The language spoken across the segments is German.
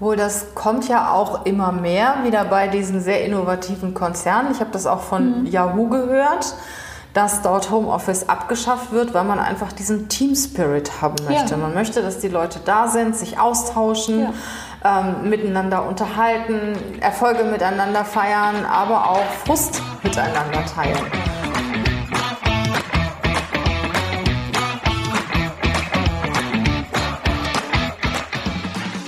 Wohl, das kommt ja auch immer mehr wieder bei diesen sehr innovativen Konzernen. Ich habe das auch von mhm. Yahoo gehört, dass dort Homeoffice abgeschafft wird, weil man einfach diesen Team Spirit haben möchte. Ja. Man möchte, dass die Leute da sind, sich austauschen. Ja ähm, miteinander unterhalten, Erfolge miteinander feiern, aber auch Frust miteinander teilen.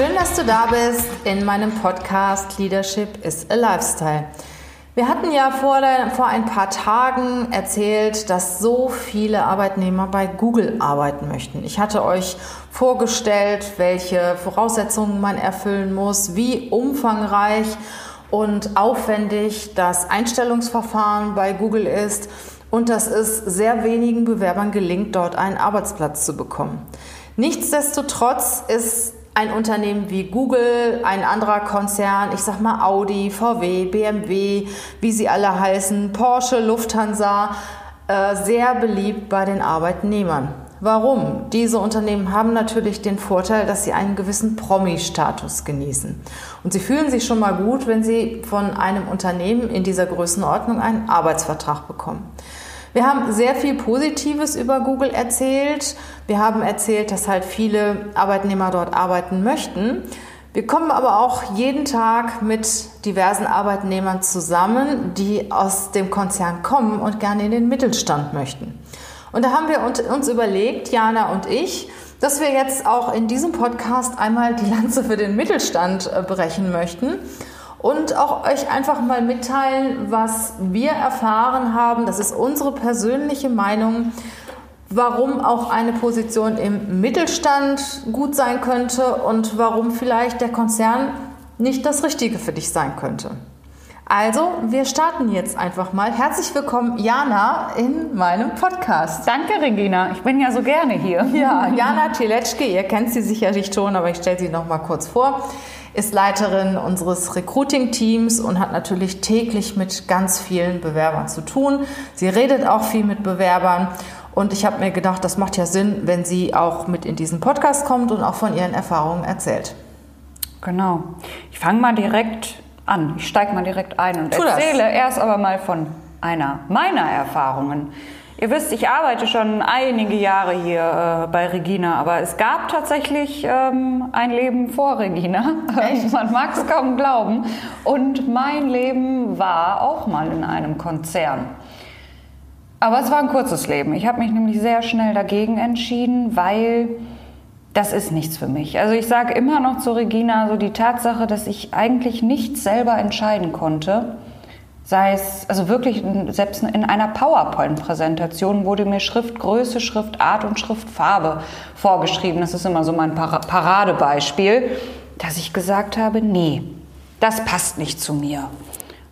Schön, dass du da bist in meinem Podcast Leadership is a Lifestyle. Wir hatten ja vor, vor ein paar Tagen erzählt, dass so viele Arbeitnehmer bei Google arbeiten möchten. Ich hatte euch vorgestellt, welche Voraussetzungen man erfüllen muss, wie umfangreich und aufwendig das Einstellungsverfahren bei Google ist und dass es sehr wenigen Bewerbern gelingt, dort einen Arbeitsplatz zu bekommen. Nichtsdestotrotz ist ein Unternehmen wie Google, ein anderer Konzern, ich sag mal Audi, VW, BMW, wie sie alle heißen, Porsche, Lufthansa, äh, sehr beliebt bei den Arbeitnehmern. Warum? Diese Unternehmen haben natürlich den Vorteil, dass sie einen gewissen Promi-Status genießen. Und sie fühlen sich schon mal gut, wenn sie von einem Unternehmen in dieser Größenordnung einen Arbeitsvertrag bekommen. Wir haben sehr viel Positives über Google erzählt. Wir haben erzählt, dass halt viele Arbeitnehmer dort arbeiten möchten. Wir kommen aber auch jeden Tag mit diversen Arbeitnehmern zusammen, die aus dem Konzern kommen und gerne in den Mittelstand möchten. Und da haben wir uns überlegt, Jana und ich, dass wir jetzt auch in diesem Podcast einmal die Lanze für den Mittelstand äh, brechen möchten und auch euch einfach mal mitteilen, was wir erfahren haben. Das ist unsere persönliche Meinung, warum auch eine Position im Mittelstand gut sein könnte und warum vielleicht der Konzern nicht das Richtige für dich sein könnte. Also, wir starten jetzt einfach mal. Herzlich willkommen, Jana, in meinem Podcast. Danke, Regina. Ich bin ja so gerne hier. Ja, Jana Teletschke, ihr kennt sie sicherlich schon, aber ich stelle sie noch mal kurz vor ist Leiterin unseres Recruiting-Teams und hat natürlich täglich mit ganz vielen Bewerbern zu tun. Sie redet auch viel mit Bewerbern und ich habe mir gedacht, das macht ja Sinn, wenn sie auch mit in diesen Podcast kommt und auch von ihren Erfahrungen erzählt. Genau. Ich fange mal direkt an. Ich steige mal direkt ein und tu erzähle das. erst aber mal von einer meiner Erfahrungen. Ihr wisst, ich arbeite schon einige Jahre hier äh, bei Regina, aber es gab tatsächlich ähm, ein Leben vor Regina. Echt? Man mag es kaum glauben. Und mein Leben war auch mal in einem Konzern. Aber es war ein kurzes Leben. Ich habe mich nämlich sehr schnell dagegen entschieden, weil das ist nichts für mich. Also ich sage immer noch zu Regina so die Tatsache, dass ich eigentlich nichts selber entscheiden konnte sei es, also wirklich selbst in einer PowerPoint-Präsentation wurde mir Schriftgröße, Schriftart und Schriftfarbe vorgeschrieben. Das ist immer so mein Paradebeispiel, dass ich gesagt habe, nee, das passt nicht zu mir.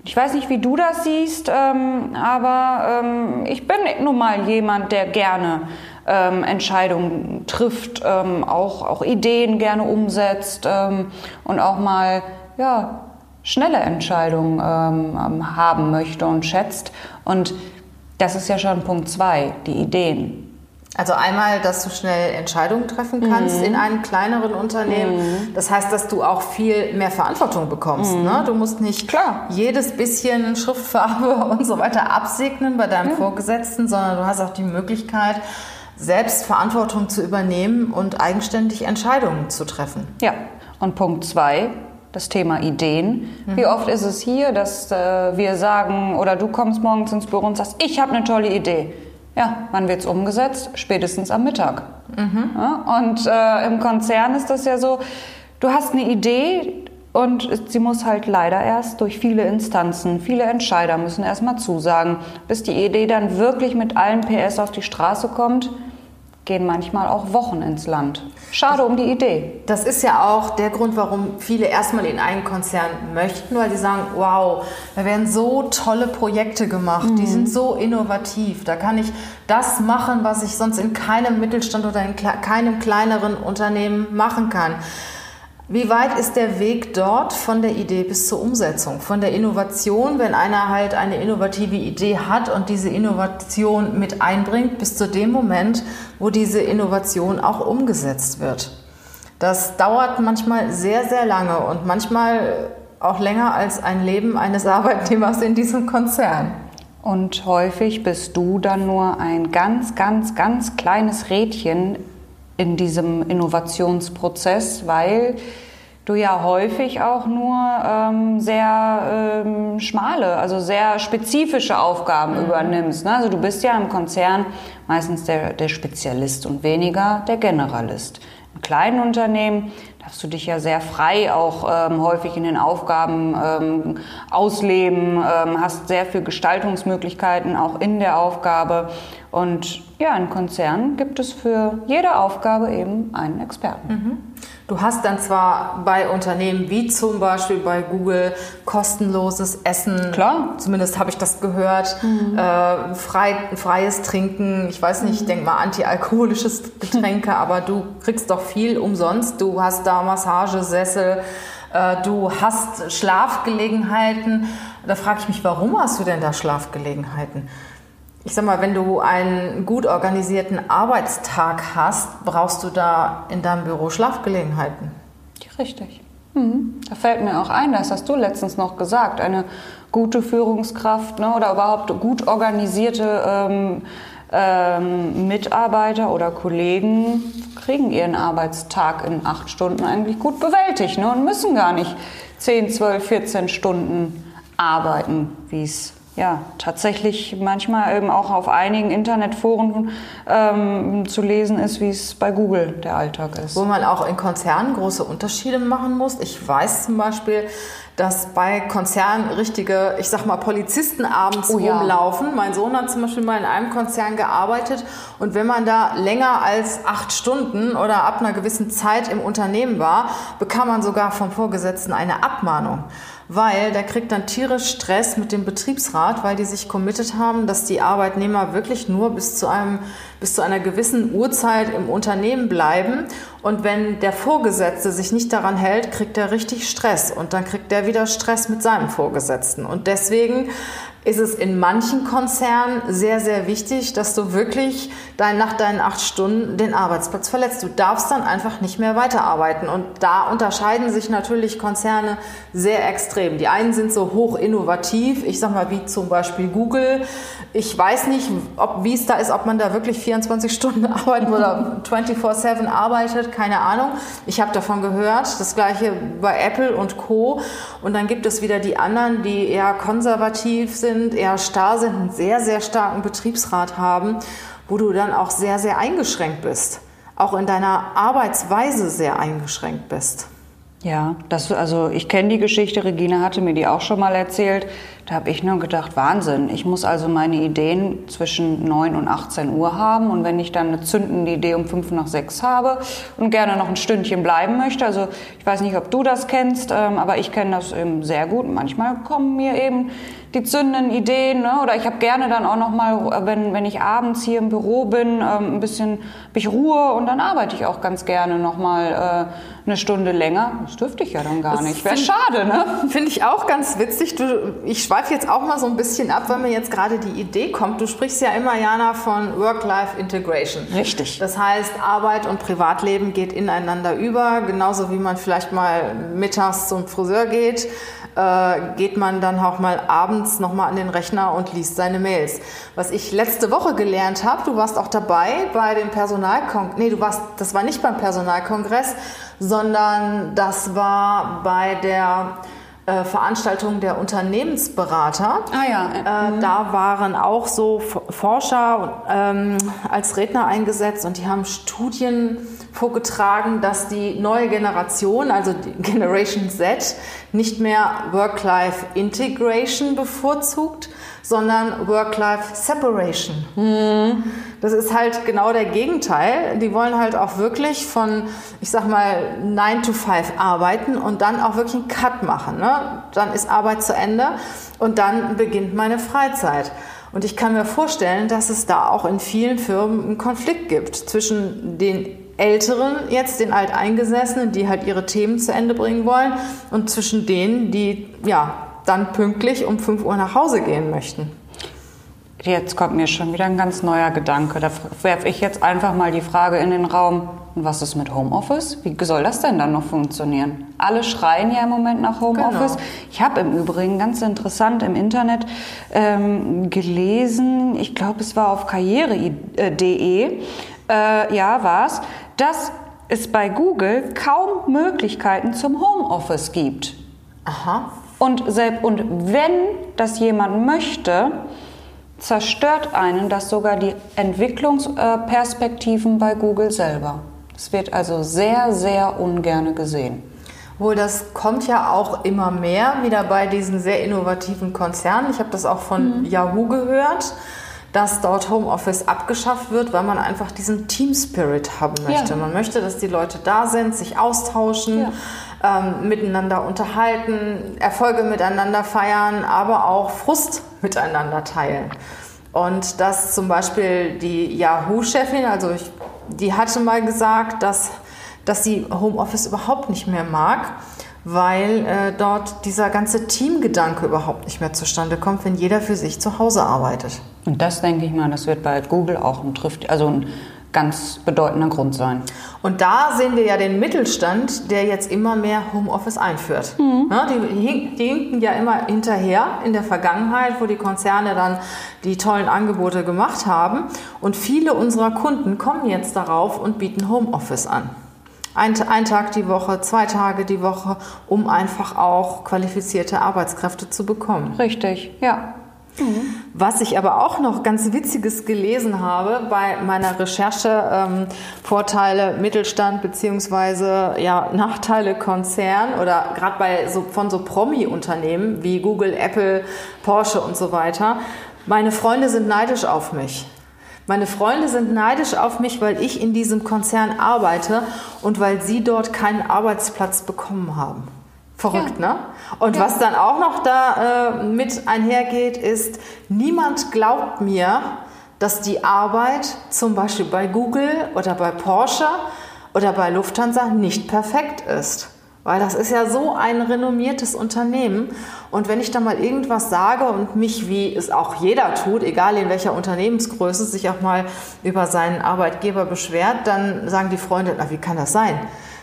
Ich weiß nicht, wie du das siehst, ähm, aber ähm, ich bin nun mal jemand, der gerne ähm, Entscheidungen trifft, ähm, auch, auch Ideen gerne umsetzt ähm, und auch mal ja, schnelle Entscheidungen ähm, ähm, haben möchte und schätzt. Und das ist ja schon Punkt zwei, die Ideen. Also einmal, dass du schnell Entscheidungen treffen kannst mhm. in einem kleineren Unternehmen. Mhm. Das heißt, dass du auch viel mehr Verantwortung bekommst. Mhm. Ne? Du musst nicht Klar. jedes bisschen Schriftfarbe und so weiter absegnen bei deinem. Vorgesetzten, sondern du hast auch die Möglichkeit, selbst Verantwortung zu übernehmen und eigenständig Entscheidungen zu treffen. Ja, und Punkt zwei, das Thema Ideen. Mhm. Wie oft ist es hier, dass äh, wir sagen oder du kommst morgens ins Büro und sagst, ich habe eine tolle Idee. Ja, wann wird es umgesetzt? Spätestens am Mittag. Mhm. Ja, und äh, im Konzern ist das ja so, du hast eine Idee, Und sie muss halt leider erst durch viele Instanzen, viele Entscheider müssen erstmal zusagen, bis die Idee dann wirklich mit allen PS auf die Straße kommt gehen manchmal auch Wochen ins Land. Schade um die Idee. Das ist ja auch der Grund, warum viele erstmal in einen Konzern möchten, weil sie sagen, wow, da werden so tolle Projekte gemacht, mhm. die sind so innovativ, da kann ich das machen, was ich sonst in keinem Mittelstand oder in keinem kleineren Unternehmen machen kann. Wie weit ist der Weg dort von der Idee bis zur Umsetzung? Von der Innovation, wenn einer halt eine innovative Idee hat und diese Innovation mit einbringt, bis zu dem Moment, wo diese Innovation auch umgesetzt wird. Das dauert manchmal sehr, sehr lange und manchmal auch länger als ein Leben eines Arbeitnehmers in diesem Konzern. Und häufig bist du dann nur ein ganz, ganz, ganz kleines Rädchen in diesem Innovationsprozess, weil du ja häufig auch nur ähm, sehr ähm, schmale, also sehr spezifische Aufgaben mhm. übernimmst. Ne? Also du bist ja im Konzern meistens der, der Spezialist und weniger der Generalist. In kleinen Unternehmen darfst du dich ja sehr frei auch ähm, häufig in den Aufgaben ähm, ausleben, ähm, hast sehr viel Gestaltungsmöglichkeiten auch in der Aufgabe. Und ja, in Konzernen gibt es für jede Aufgabe eben einen Experten. Mhm. Du hast dann zwar bei Unternehmen wie zum Beispiel bei Google kostenloses Essen. Klar. Zumindest habe ich das gehört. Mhm. Äh, frei, freies Trinken. Ich weiß nicht, mhm. ich denke mal antialkoholisches Getränke, aber du kriegst doch viel umsonst. Du hast da Massagesessel. Äh, du hast Schlafgelegenheiten. Da frage ich mich, warum hast du denn da Schlafgelegenheiten? Ich sag mal, wenn du einen gut organisierten Arbeitstag hast, brauchst du da in deinem Büro Schlafgelegenheiten. Richtig. Mhm. Da fällt mir auch ein, das hast du letztens noch gesagt, eine gute Führungskraft ne, oder überhaupt gut organisierte ähm, ähm, Mitarbeiter oder Kollegen kriegen ihren Arbeitstag in acht Stunden eigentlich gut bewältigt ne, und müssen gar nicht 10, 12, 14 Stunden arbeiten, wie es ja, tatsächlich manchmal eben auch auf einigen Internetforen ähm, zu lesen ist, wie es bei Google der Alltag ist. Wo man auch in Konzernen große Unterschiede machen muss. Ich weiß zum Beispiel, dass bei Konzernen richtige, ich sag mal, Polizisten abends oh, rumlaufen. Ja. Mein Sohn hat zum Beispiel mal in einem Konzern gearbeitet und wenn man da länger als acht Stunden oder ab einer gewissen Zeit im Unternehmen war, bekam man sogar vom Vorgesetzten eine Abmahnung weil der kriegt dann tierisch Stress mit dem Betriebsrat, weil die sich committed haben, dass die Arbeitnehmer wirklich nur bis zu einem bis zu einer gewissen Uhrzeit im Unternehmen bleiben. Und wenn der Vorgesetzte sich nicht daran hält, kriegt er richtig Stress. Und dann kriegt er wieder Stress mit seinem Vorgesetzten. Und deswegen ist es in manchen Konzernen sehr, sehr wichtig, dass du wirklich dein, nach deinen acht Stunden den Arbeitsplatz verletzt. Du darfst dann einfach nicht mehr weiterarbeiten. Und da unterscheiden sich natürlich Konzerne sehr extrem. Die einen sind so hoch innovativ, ich sag mal wie zum Beispiel Google. Ich weiß nicht, wie es da ist, ob man da wirklich 24 Stunden arbeiten oder 24-7 arbeitet, keine Ahnung. Ich habe davon gehört. Das gleiche bei Apple und Co. Und dann gibt es wieder die anderen, die eher konservativ sind, eher starr sind, einen sehr, sehr starken Betriebsrat haben, wo du dann auch sehr, sehr eingeschränkt bist. Auch in deiner Arbeitsweise sehr eingeschränkt bist. Ja, das, also ich kenne die Geschichte, Regina hatte mir die auch schon mal erzählt. Da habe ich nur gedacht, Wahnsinn. Ich muss also meine Ideen zwischen 9 und 18 Uhr haben. Und wenn ich dann eine zündende Idee um 5 nach 6 habe und gerne noch ein Stündchen bleiben möchte, also ich weiß nicht, ob du das kennst, ähm, aber ich kenne das eben sehr gut. Manchmal kommen mir eben die zündenden Ideen. Ne? Oder ich habe gerne dann auch noch mal, wenn, wenn ich abends hier im Büro bin, ähm, ein bisschen ich Ruhe und dann arbeite ich auch ganz gerne noch mal äh, eine Stunde länger. Das dürfte ich ja dann gar das nicht. Wäre schade, ne? Finde ich auch ganz witzig. Du, ich schweife jetzt auch mal so ein bisschen ab, weil mir jetzt gerade die Idee kommt. Du sprichst ja immer, Jana, von Work-Life-Integration. Richtig. Das heißt, Arbeit und Privatleben geht ineinander über, genauso wie man vielleicht mal mittags zum Friseur geht äh, geht man dann auch mal abends nochmal an den Rechner und liest seine Mails. Was ich letzte Woche gelernt habe, du warst auch dabei bei dem Personalkongress, nee, du warst, das war nicht beim Personalkongress, sondern das war bei der äh, Veranstaltung der Unternehmensberater. Ah ja. Äh, mhm. Da waren auch so Forscher ähm, als Redner eingesetzt und die haben Studien vorgetragen, dass die neue Generation, also die Generation Z, nicht mehr Work-Life-Integration bevorzugt, sondern Work-Life-Separation. Mhm. Das ist halt genau der Gegenteil. Die wollen halt auch wirklich von, ich sag mal, 9 to 5 arbeiten und dann auch wirklich einen Cut machen. Ne? Dann ist Arbeit zu Ende und dann beginnt meine Freizeit. Und ich kann mir vorstellen, dass es da auch in vielen Firmen einen Konflikt gibt zwischen den Älteren, jetzt den Alteingesessenen, die halt ihre Themen zu Ende bringen wollen, und zwischen denen, die ja dann pünktlich um 5 Uhr nach Hause gehen möchten. Jetzt kommt mir schon wieder ein ganz neuer Gedanke. Da werfe ich jetzt einfach mal die Frage in den Raum, was ist mit Homeoffice? Wie soll das denn dann noch funktionieren? Alle schreien ja im Moment nach Homeoffice. Genau. Ich habe im Übrigen ganz interessant im Internet ähm, gelesen, ich glaube es war auf karriere.de, äh, ja war es, dass es bei Google kaum Möglichkeiten zum Homeoffice gibt. Aha. Und, selbst, und wenn das jemand möchte, zerstört einen das sogar die Entwicklungsperspektiven bei Google selber. Es wird also sehr, sehr ungern gesehen. Wohl, das kommt ja auch immer mehr wieder bei diesen sehr innovativen Konzernen. Ich habe das auch von mhm. Yahoo gehört, dass dort Homeoffice abgeschafft wird, weil man einfach diesen Team Spirit haben möchte. Ja. Man möchte, dass die Leute da sind, sich austauschen. Ja ähm, miteinander unterhalten, Erfolge miteinander feiern, aber auch Frust miteinander teilen. Und dass zum Beispiel die Yahoo-Chefin, also ich, die hatte mal gesagt, dass, dass sie Homeoffice überhaupt nicht mehr mag, weil äh, dort dieser ganze Teamgedanke überhaupt nicht mehr zustande kommt, wenn jeder für sich zu Hause arbeitet. Und das denke ich mal, das wird bei Google auch ein trifft, also ein ganz bedeutender Grund sein. Und da sehen wir ja den Mittelstand, der jetzt immer mehr Homeoffice einführt. Mhm. Ja, die, die hinken ja immer hinterher in der Vergangenheit, wo die Konzerne dann die tollen Angebote gemacht haben. Und viele unserer Kunden kommen jetzt darauf und bieten Homeoffice an. Ein, ein, Tag die Woche, zwei Tage die Woche, um einfach auch qualifizierte Arbeitskräfte zu bekommen. Richtig, ja. Mhm. Was ich aber auch noch ganz Witziges gelesen habe bei meiner Recherche, ähm, Vorteile Mittelstand beziehungsweise ja, Nachteile Konzern oder gerade bei so, von so Promi-Unternehmen wie Google, Apple, Porsche und so weiter. Meine Freunde sind neidisch auf mich. Meine Freunde sind neidisch auf mich, weil ich in diesem Konzern arbeite und weil sie dort keinen Arbeitsplatz bekommen haben. Verrückt, ja. ne? Und ja. was dann auch noch da äh, mit einhergeht, ist, niemand glaubt mir, dass die Arbeit zum Beispiel bei Google oder bei Porsche oder bei Lufthansa nicht perfekt ist. Weil das ist ja so ein renommiertes Unternehmen. Und wenn ich da mal irgendwas sage und mich, wie es auch jeder tut, egal in welcher Unternehmensgröße, sich auch mal über seinen Arbeitgeber beschwert, dann sagen die Freunde, na, wie kann das sein?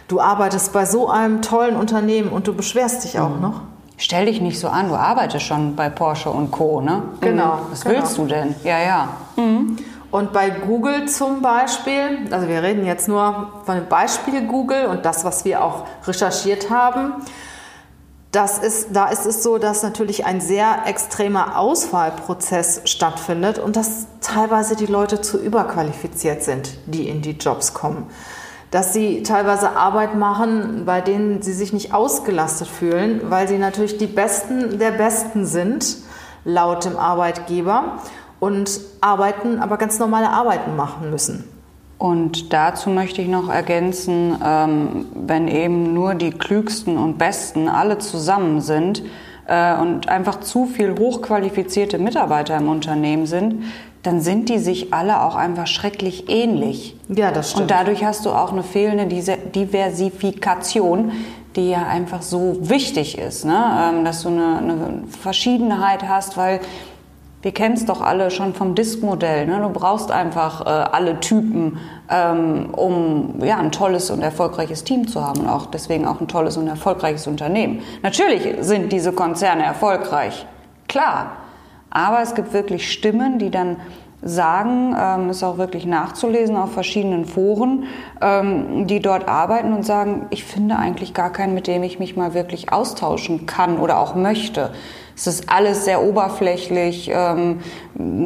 Du arbeitest bei so einem tollen Unternehmen und du beschwerst dich auch mhm. noch. Stell dich nicht so an, du arbeitest schon bei Porsche und Co. Ne? Genau. Was genau. willst du denn? Ja, ja. Mhm. Und bei Google zum Beispiel, also wir reden jetzt nur von dem Beispiel Google und das, was wir auch recherchiert haben, das ist, da ist es so, dass natürlich ein sehr extremer Auswahlprozess stattfindet und dass teilweise die Leute zu überqualifiziert sind, die in die Jobs kommen. Dass sie teilweise Arbeit machen, bei denen sie sich nicht ausgelastet fühlen, weil sie natürlich die Besten der Besten sind, laut dem Arbeitgeber, und arbeiten, aber ganz normale Arbeiten machen müssen. Und dazu möchte ich noch ergänzen, ähm, wenn eben nur die Klügsten und Besten alle zusammen sind äh, und einfach zu viel hochqualifizierte Mitarbeiter im Unternehmen sind, dann sind die sich alle auch einfach schrecklich ähnlich. Ja, das stimmt. Und dadurch hast du auch eine fehlende Diversifikation, die ja einfach so wichtig ist, ne? Ähm, dass du eine, eine Verschiedenheit hast, weil wir kennen es doch alle schon vom Disk-Modell. Ne? Du brauchst einfach äh, alle Typen, ähm, um ja, ein tolles und erfolgreiches Team zu haben und auch deswegen auch ein tolles und erfolgreiches Unternehmen. Natürlich sind diese Konzerne erfolgreich, klar. Aber es gibt wirklich Stimmen, die dann sagen, ähm, ist auch wirklich nachzulesen auf verschiedenen Foren, ähm, die dort arbeiten und sagen, ich finde eigentlich gar keinen, mit dem ich mich mal wirklich austauschen kann oder auch möchte. Es ist alles sehr oberflächlich, ähm,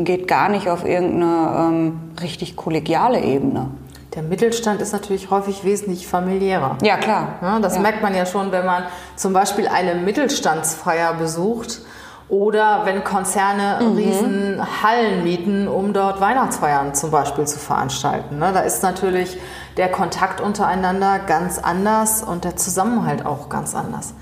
geht gar nicht auf irgendeine ähm, richtig kollegiale Ebene. Der Mittelstand ist natürlich häufig wesentlich familiärer. Ja, klar. Ja, das ja. merkt man ja schon, wenn man zum Beispiel eine Mittelstandsfeier besucht oder wenn Konzerne mhm. riesen Hallen mieten, um dort Weihnachtsfeiern zum Beispiel zu veranstalten. Ne? Da ist natürlich der Kontakt untereinander ganz anders und der Zusammenhalt auch ganz anders.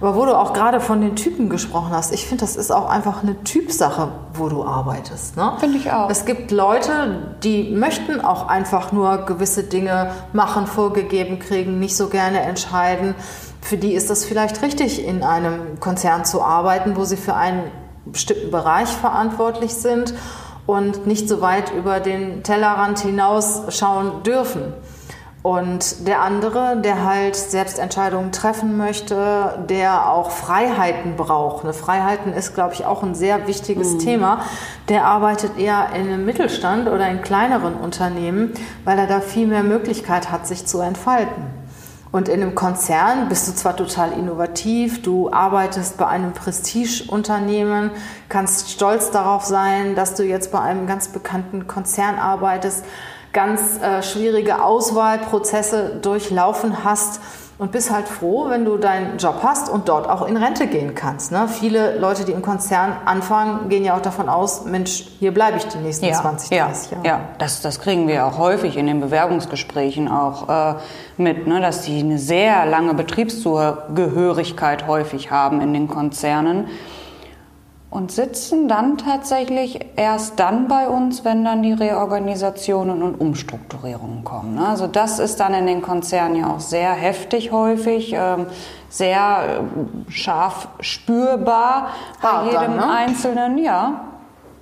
Aber wo du auch gerade von den Typen gesprochen hast, ich finde, das ist auch einfach eine Typsache, wo du arbeitest. Ne? Finde ich auch. Es gibt Leute, die möchten auch einfach nur gewisse Dinge machen, vorgegeben kriegen, nicht so gerne entscheiden. Für die ist das vielleicht richtig, in einem Konzern zu arbeiten, wo sie für einen bestimmten Bereich verantwortlich sind und nicht so weit über den Tellerrand hinaus schauen dürfen. Und der andere, der halt selbst Entscheidungen treffen möchte, der auch Freiheiten braucht. Ne, Freiheiten ist, glaube ich, auch ein sehr wichtiges mhm. Thema. Der arbeitet eher in einem Mittelstand oder in kleineren Unternehmen, weil er da viel mehr Möglichkeit hat, sich zu entfalten. Und in einem Konzern bist du zwar total innovativ, du arbeitest bei einem Prestigeunternehmen, kannst stolz darauf sein, dass du jetzt bei einem ganz bekannten Konzern arbeitest, ganz äh, schwierige Auswahlprozesse durchlaufen hast und bist halt froh, wenn du deinen Job hast und dort auch in Rente gehen kannst. Ne? Viele Leute, die im Konzern anfangen, gehen ja auch davon aus, Mensch, hier bleibe ich die nächsten ja, 20, 30 Jahre. Ja, das, das kriegen wir auch häufig in den Bewerbungsgesprächen auch äh, mit, ne? dass die eine sehr lange Betriebszugehörigkeit häufig haben in den Konzernen und sitzen dann tatsächlich erst dann bei uns, wenn dann die Reorganisationen und Umstrukturierungen kommen. Ne? Also das ist dann in den Konzernen ja auch sehr heftig häufig, ähm, sehr äh, scharf spürbar bei Hart jedem dann, ne? Einzelnen, ja.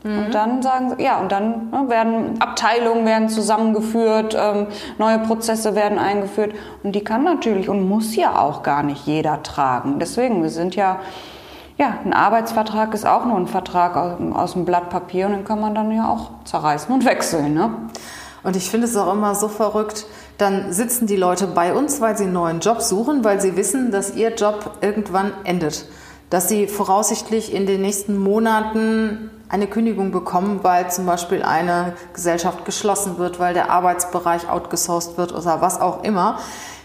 Mhm. Und dann sagen sie, ja, und dann ne, werden Abteilungen werden zusammengeführt, ähm, neue Prozesse werden eingeführt. Und die kann natürlich und muss ja auch gar nicht jeder tragen. Deswegen, wir sind ja ja, ein Arbeitsvertrag ist auch nur ein Vertrag aus, aus dem Blatt Papier und den kann man dann ja auch zerreißen und wechseln. Ne? Und ich finde es auch immer so verrückt, dann sitzen die Leute bei uns, weil sie einen neuen Job suchen, weil sie wissen, dass ihr Job irgendwann endet. Dass sie voraussichtlich in den nächsten Monaten eine Kündigung bekommen, weil zum Beispiel eine Gesellschaft geschlossen wird, weil der Arbeitsbereich outgesourced wird oder was auch immer.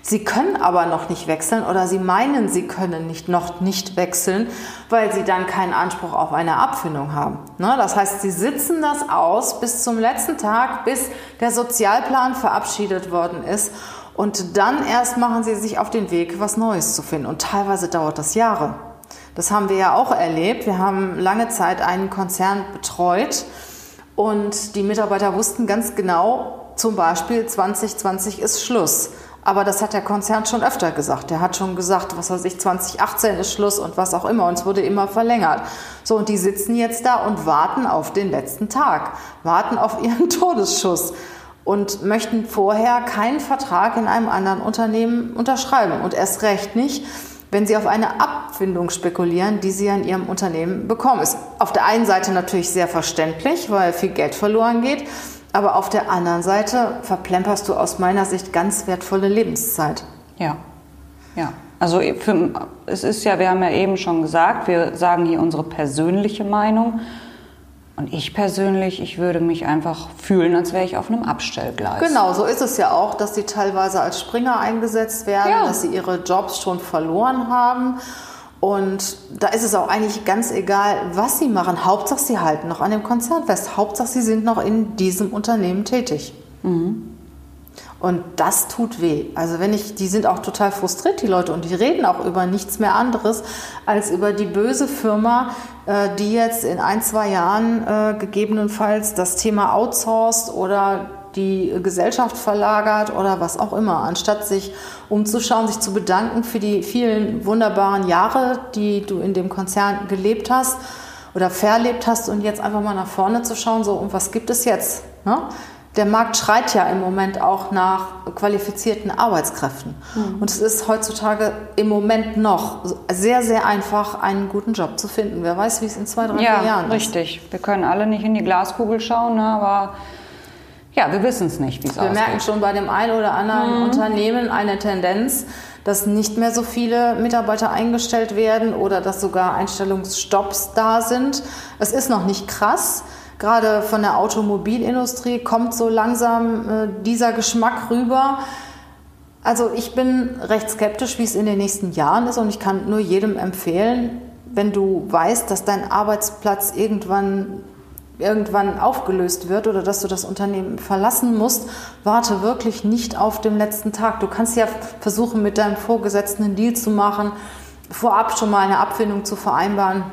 Sie können aber noch nicht wechseln oder Sie meinen, Sie können nicht, noch nicht wechseln, weil Sie dann keinen Anspruch auf eine Abfindung haben. Ne? Das heißt, Sie sitzen das aus bis zum letzten Tag, bis der Sozialplan verabschiedet worden ist. Und dann erst machen Sie sich auf den Weg, was Neues zu finden. Und teilweise dauert das Jahre. Das haben wir ja auch erlebt. Wir haben lange Zeit einen Konzern betreut und die Mitarbeiter wussten ganz genau, zum Beispiel 2020 ist Schluss. Aber das hat der Konzern schon öfter gesagt. Der hat schon gesagt, was weiß ich, 2018 ist Schluss und was auch immer. Und es wurde immer verlängert. So, und die sitzen jetzt da und warten auf den letzten Tag, warten auf ihren Todesschuss und möchten vorher keinen Vertrag in einem anderen Unternehmen unterschreiben. Und erst recht nicht, wenn sie auf eine Abfindung spekulieren, die sie an ihrem Unternehmen bekommen. Ist auf der einen Seite natürlich sehr verständlich, weil viel Geld verloren geht. Aber auf der anderen Seite verplemperst du aus meiner Sicht ganz wertvolle Lebenszeit. Ja, ja. Also für, es ist ja, wir haben ja eben schon gesagt, wir sagen hier unsere persönliche Meinung. Und ich persönlich, ich würde mich einfach fühlen, als wäre ich auf einem Abstellgleis. Genau, so ist es ja auch, dass sie teilweise als Springer eingesetzt werden, ja. dass sie ihre Jobs schon verloren haben und da ist es auch eigentlich ganz egal, was sie machen. Hauptsache, sie halten noch an dem Konzern fest. Hauptsache, sie sind noch in diesem Unternehmen tätig. Mhm. Und das tut weh. Also wenn ich, die sind auch total frustriert, die Leute, und die reden auch über nichts mehr anderes als über die böse Firma, äh, die jetzt in ein, zwei Jahren äh, gegebenenfalls das Thema outsourced oder die Gesellschaft verlagert oder was auch immer, anstatt sich umzuschauen, sich zu bedanken für die vielen wunderbaren Jahre, die du in dem Konzern gelebt hast oder verlebt hast und jetzt einfach mal nach vorne zu schauen, so, und was gibt es jetzt? Ne? Der Markt schreit ja im Moment auch nach qualifizierten Arbeitskräften. Mhm. Und es ist heutzutage im Moment noch sehr, sehr einfach, einen guten Job zu finden. Wer weiß, wie es in zwei, drei ja, Jahren ist. Richtig. Wir können alle nicht in die Glaskugel schauen, ne, aber ja, wir wissen es nicht, wie es aussieht. Wir merken schon bei dem einen oder anderen mhm. Unternehmen eine Tendenz, dass nicht mehr so viele Mitarbeiter eingestellt werden oder dass sogar Einstellungsstopps da sind. Es ist noch nicht krass. Gerade von der Automobilindustrie kommt so langsam äh, dieser Geschmack rüber. Also ich bin recht skeptisch, wie es in den nächsten Jahren ist und ich kann nur jedem empfehlen, wenn du weißt, dass dein Arbeitsplatz irgendwann irgendwann aufgelöst wird oder dass du das Unternehmen verlassen musst, warte wirklich nicht auf den letzten Tag. Du kannst ja versuchen, mit deinem Vorgesetzten einen Deal zu machen, vorab schon mal eine Abfindung zu vereinbaren.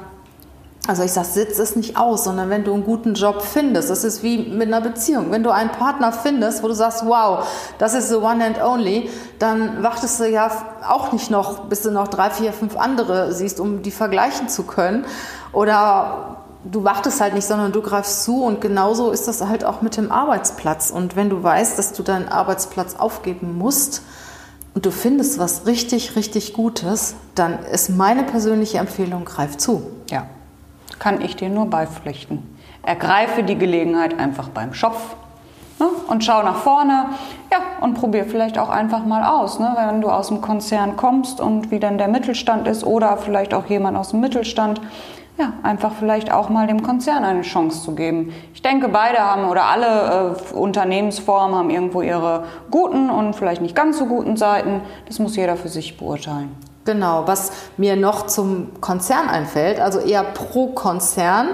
Also ich sage, sitz es nicht aus, sondern wenn du einen guten Job findest, das ist wie mit einer Beziehung. Wenn du einen Partner findest, wo du sagst, wow, das ist the one and only, dann wartest du ja auch nicht noch, bis du noch drei, vier, fünf andere siehst, um die vergleichen zu können. Oder du wartest halt nicht, sondern du greifst zu und genauso ist das halt auch mit dem Arbeitsplatz. Und wenn du weißt, dass du deinen Arbeitsplatz aufgeben musst und du findest was richtig, richtig Gutes, dann ist meine persönliche Empfehlung, greif zu. Ja, kann ich dir nur beipflichten. Ergreife die Gelegenheit einfach beim Schopf ne? und schau nach vorne. Ja, und probier vielleicht auch einfach mal aus, ne? wenn du aus dem Konzern kommst und wie dann der Mittelstand ist oder vielleicht auch jemand aus dem Mittelstand ja, einfach vielleicht auch mal dem Konzern eine Chance zu geben. Ich denke, beide haben oder alle äh, Unternehmensformen haben irgendwo ihre guten und vielleicht nicht ganz so guten Seiten. Das muss jeder für sich beurteilen. Genau, was mir noch zum Konzern einfällt, also eher pro Konzern,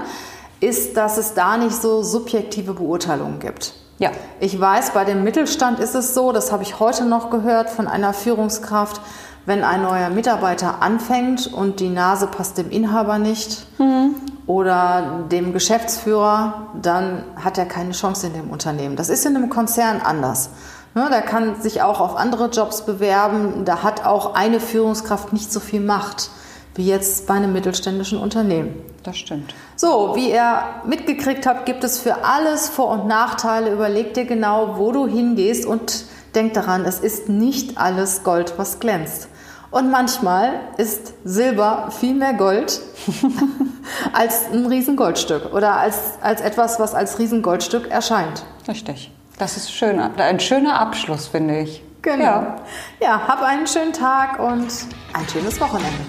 ist, dass es da nicht so subjektive Beurteilungen gibt. Ja. Ich weiß, bei dem Mittelstand ist es so, das habe ich heute noch gehört von einer Führungskraft, wenn ein neuer Mitarbeiter anfängt und die Nase passt dem Inhaber nicht mhm. oder dem Geschäftsführer, dann hat er keine Chance in dem Unternehmen. Das ist in einem Konzern anders. Ne, der kann sich auch auf andere Jobs bewerben. Da hat auch eine Führungskraft nicht so viel Macht wie jetzt bei einem mittelständischen Unternehmen. Das stimmt. So, wie ihr mitgekriegt habt, gibt es für alles Vor- und Nachteile. Überleg dir genau, wo du hingehst und denk daran, es ist nicht alles Gold, was glänzt. Und manchmal ist Silber viel mehr Gold als ein Riesengoldstück oder als, als etwas, was als Riesengoldstück erscheint. Richtig. Das ist schön, ein schöner Abschluss, finde ich. Genau. Ja. ja, hab einen schönen Tag und ein schönes Wochenende.